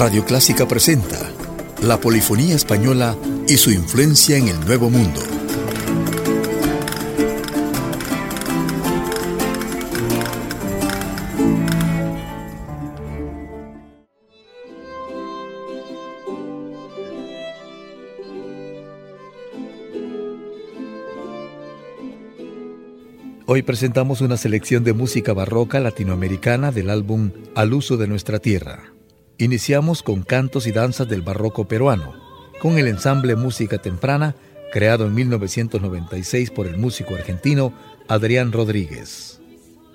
Radio Clásica presenta la polifonía española y su influencia en el Nuevo Mundo. Hoy presentamos una selección de música barroca latinoamericana del álbum Al uso de nuestra tierra. Iniciamos con cantos y danzas del barroco peruano, con el ensamble Música Temprana, creado en 1996 por el músico argentino Adrián Rodríguez.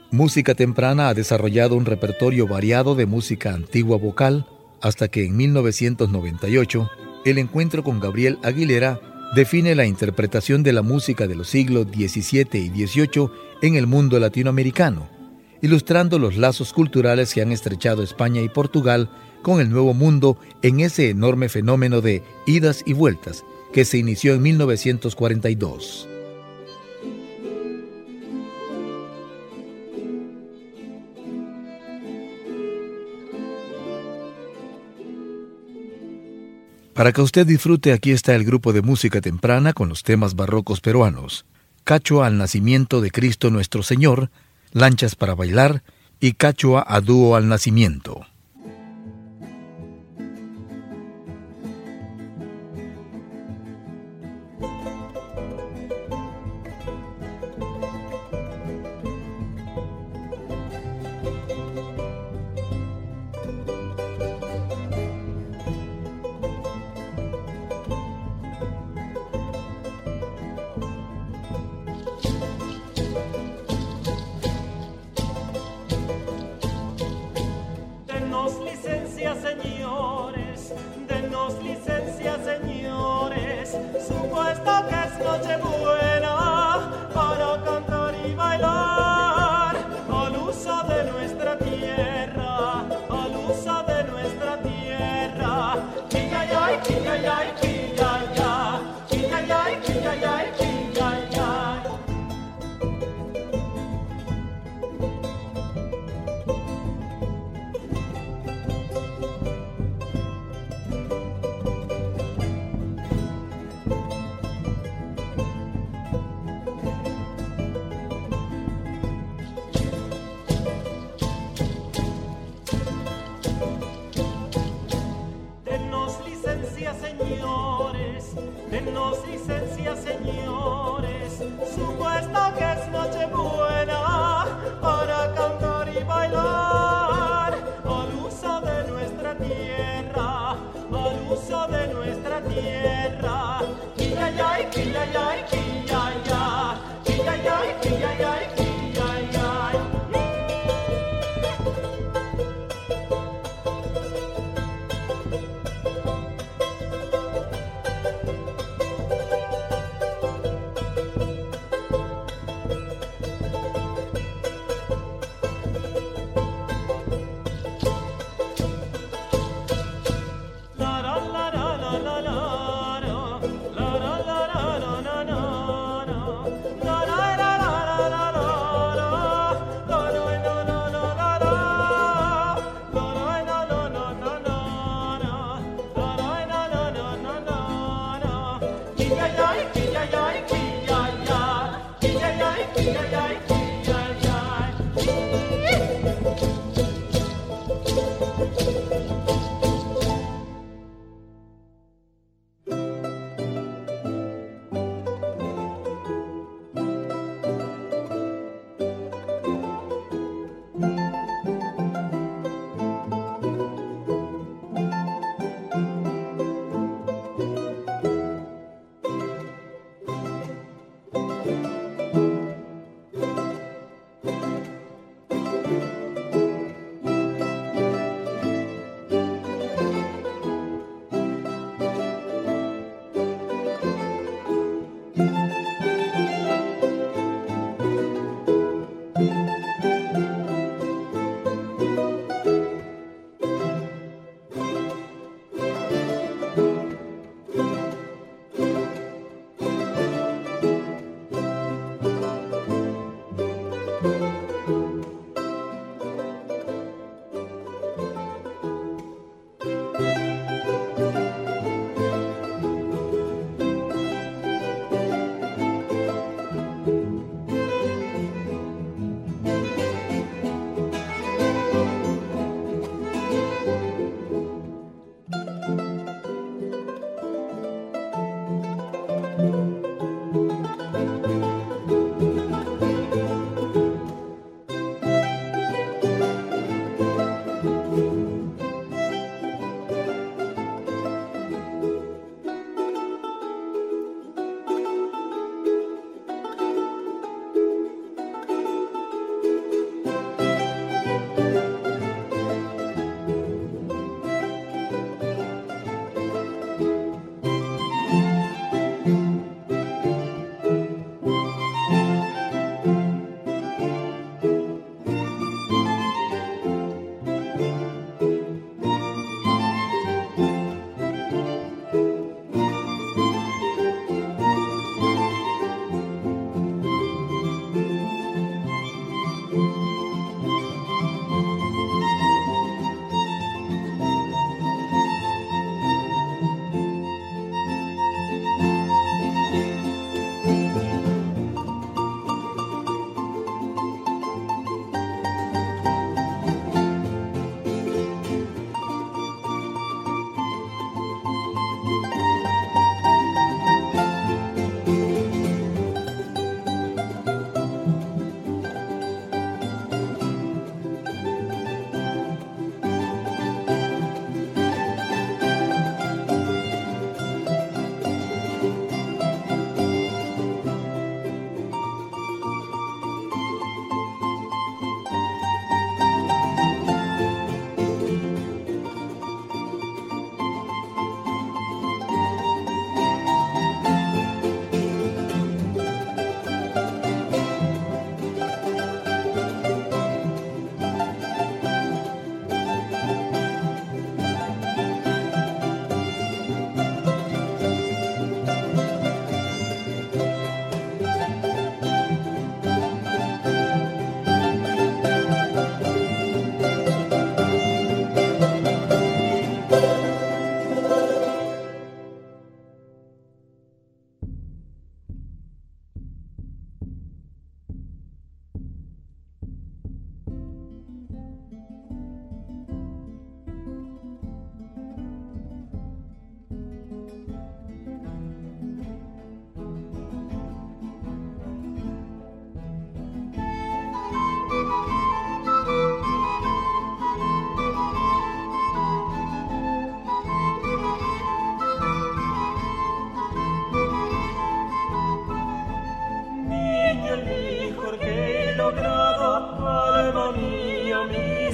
Música Temprana ha desarrollado un repertorio variado de música antigua vocal, hasta que en 1998 el encuentro con Gabriel Aguilera define la interpretación de la música de los siglos XVII y XVIII en el mundo latinoamericano, ilustrando los lazos culturales que han estrechado España y Portugal con el Nuevo Mundo en ese enorme fenómeno de idas y vueltas que se inició en 1942. Para que usted disfrute, aquí está el grupo de música temprana con los temas barrocos peruanos. Cachua al nacimiento de Cristo nuestro Señor, Lanchas para bailar y Cachua a dúo al nacimiento. ay, ay.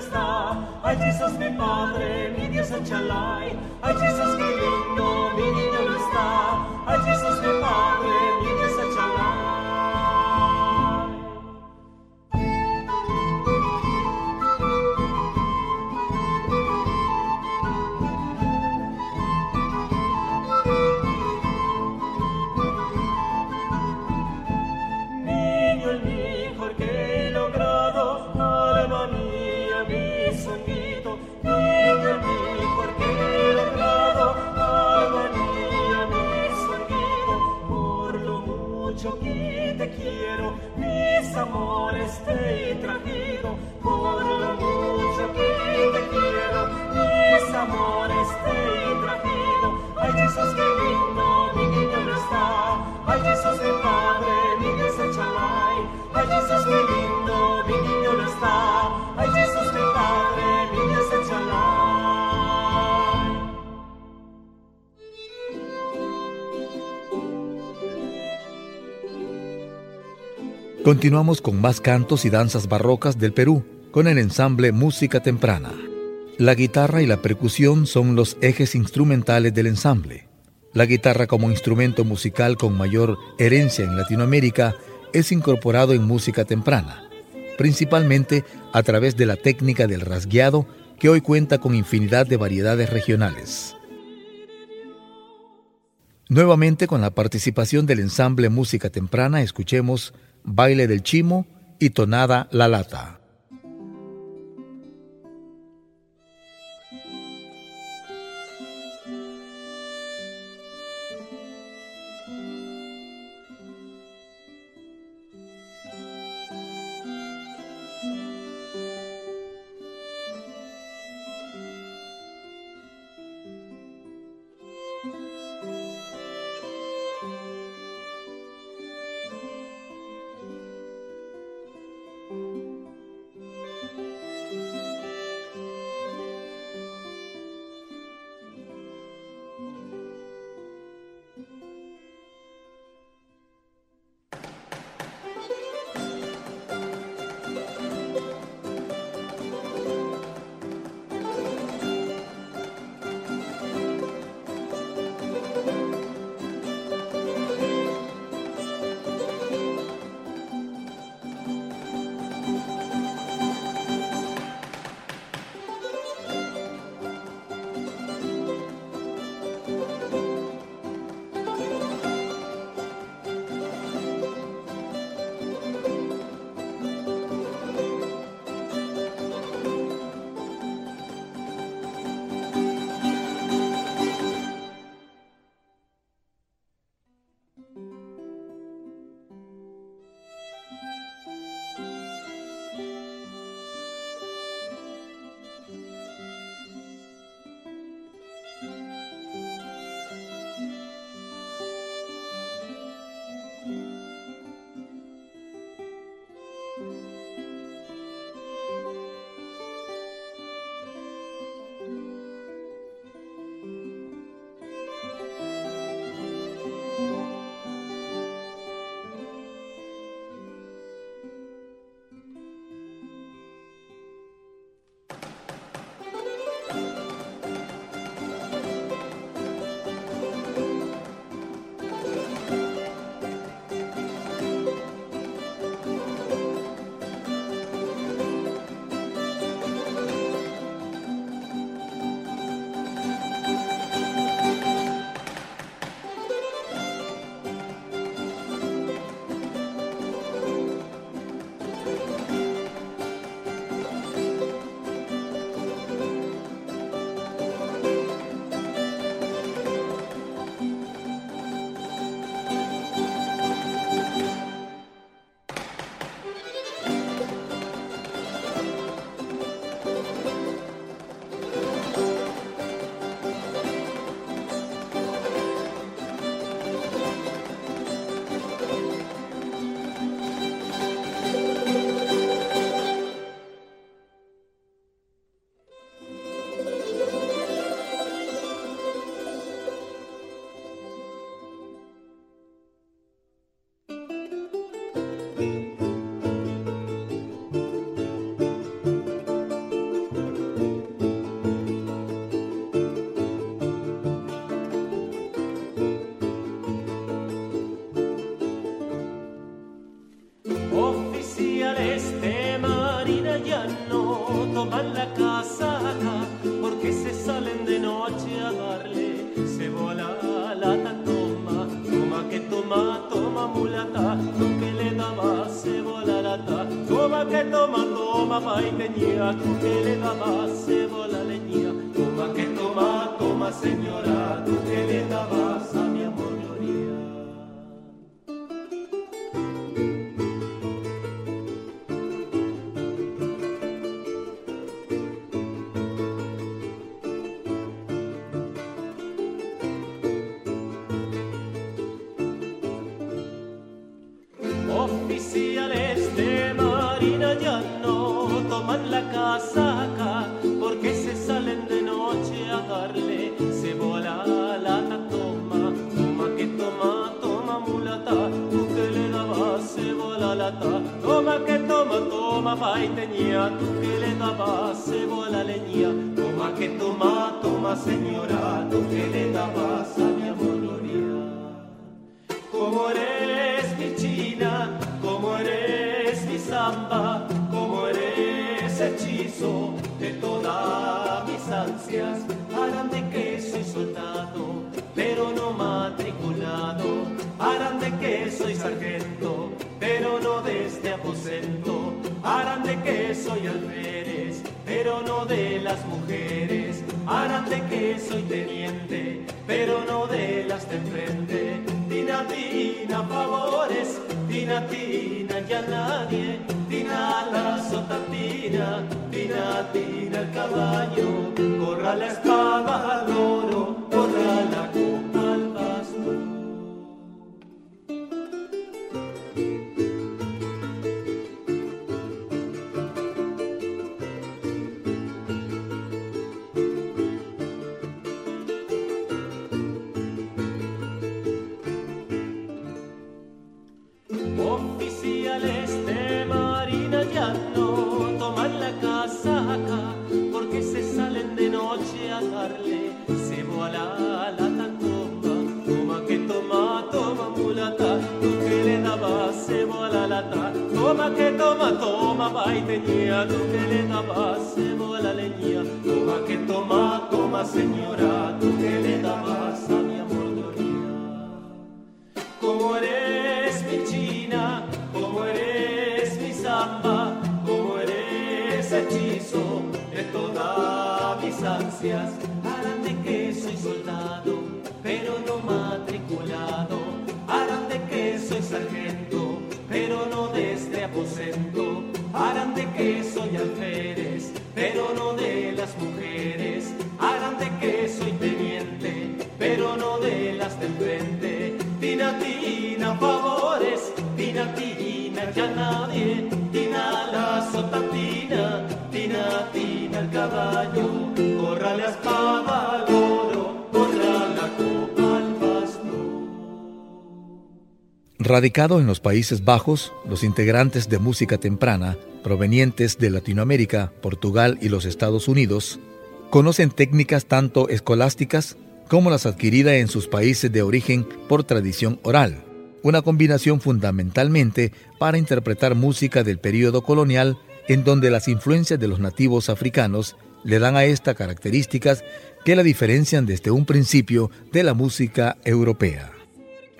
está. Ay, Jesús, mi Padre, mi Dios, Achalay. Ay, Jesús, qué lindo, mi niño no está. Ay, Jesús, mi Padre. Continuamos con más cantos y danzas barrocas del Perú, con el ensamble Música Temprana. La guitarra y la percusión son los ejes instrumentales del ensamble. La guitarra como instrumento musical con mayor herencia en Latinoamérica es incorporado en música temprana, principalmente a través de la técnica del rasgueado que hoy cuenta con infinidad de variedades regionales. Nuevamente con la participación del ensamble Música Temprana escuchemos Baile del Chimo y Tonada La Lata. Toma paiteña tú que le dabas cebola leña. Toma que toma toma señora tú que le dabas a mi amor gloria. Como eres mi china como eres mi samba hechizo de todas mis ansias este aposento, harán de que soy alférez, pero no de las mujeres, harán de que soy teniente, pero no de las de enfrente, tina, tina, favores, tina, tina, ya nadie. Tina la sotatina, tina, tina el caballo, corra la espada al oro, Toma que toma, toma, tenía tú que le dabas cebo la leña. Toma que toma, toma, señora, tú que le dabas a mi amor gloria. Como eres mi china, como eres mi samba, como eres hechizo de todas mis ansias. Harán de que soy soldado, pero no matriculado. Harán de que soy sargento pero no de aposento. Harán de que soy alférez, pero no de las mujeres. Harán de que soy teniente, pero no de las del frente. Tina, tina, favores, tina, tina, ya nadie. Tina la sotatina, tina, tina el caballo. Corra la espada Radicado en los Países Bajos, los integrantes de música temprana, provenientes de Latinoamérica, Portugal y los Estados Unidos, conocen técnicas tanto escolásticas como las adquiridas en sus países de origen por tradición oral, una combinación fundamentalmente para interpretar música del período colonial en donde las influencias de los nativos africanos le dan a esta características que la diferencian desde un principio de la música europea.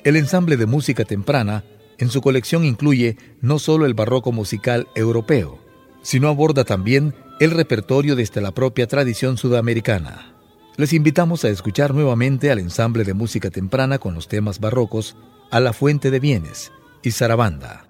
El ensamble de música temprana en su colección incluye no solo el barroco musical europeo, sino aborda también el repertorio desde la propia tradición sudamericana. Les invitamos a escuchar nuevamente al ensamble de música temprana con los temas barrocos A la Fuente de Bienes y Sarabanda.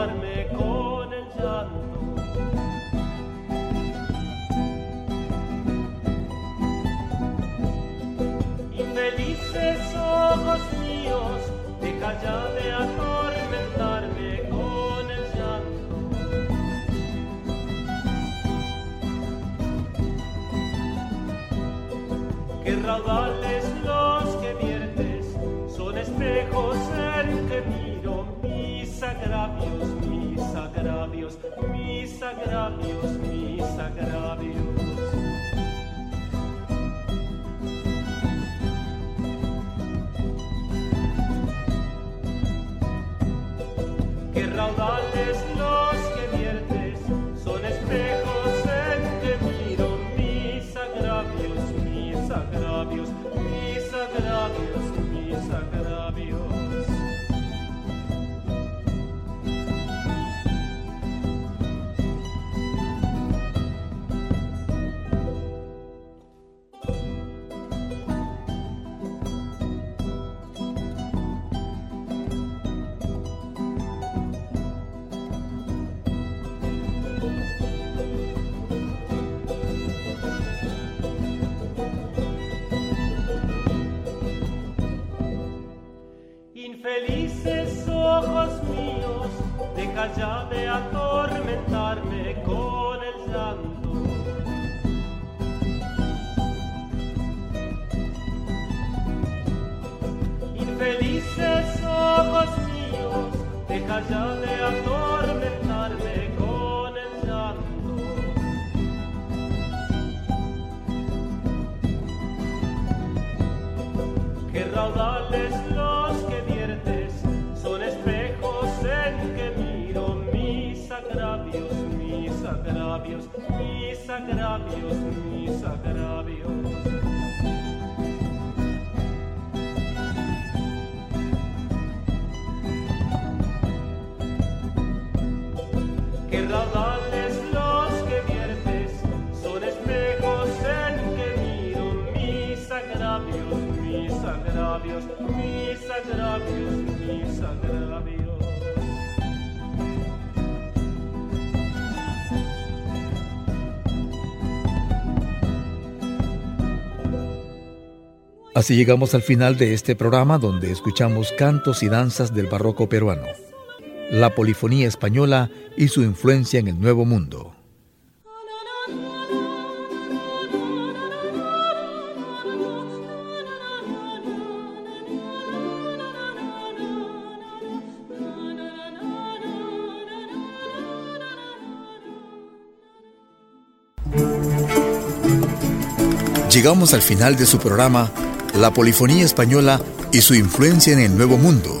raudales los que viertes son espejos en que agravios, mis agravios, mis agravios, mis agravios. Agravios, mis agravios, mis agravios. Así llegamos al final de este programa donde escuchamos cantos y danzas del barroco peruano, la polifonía española y su influencia en el Nuevo Mundo. Llegamos al final de su programa La Polifonía Española y su influencia en el Nuevo Mundo,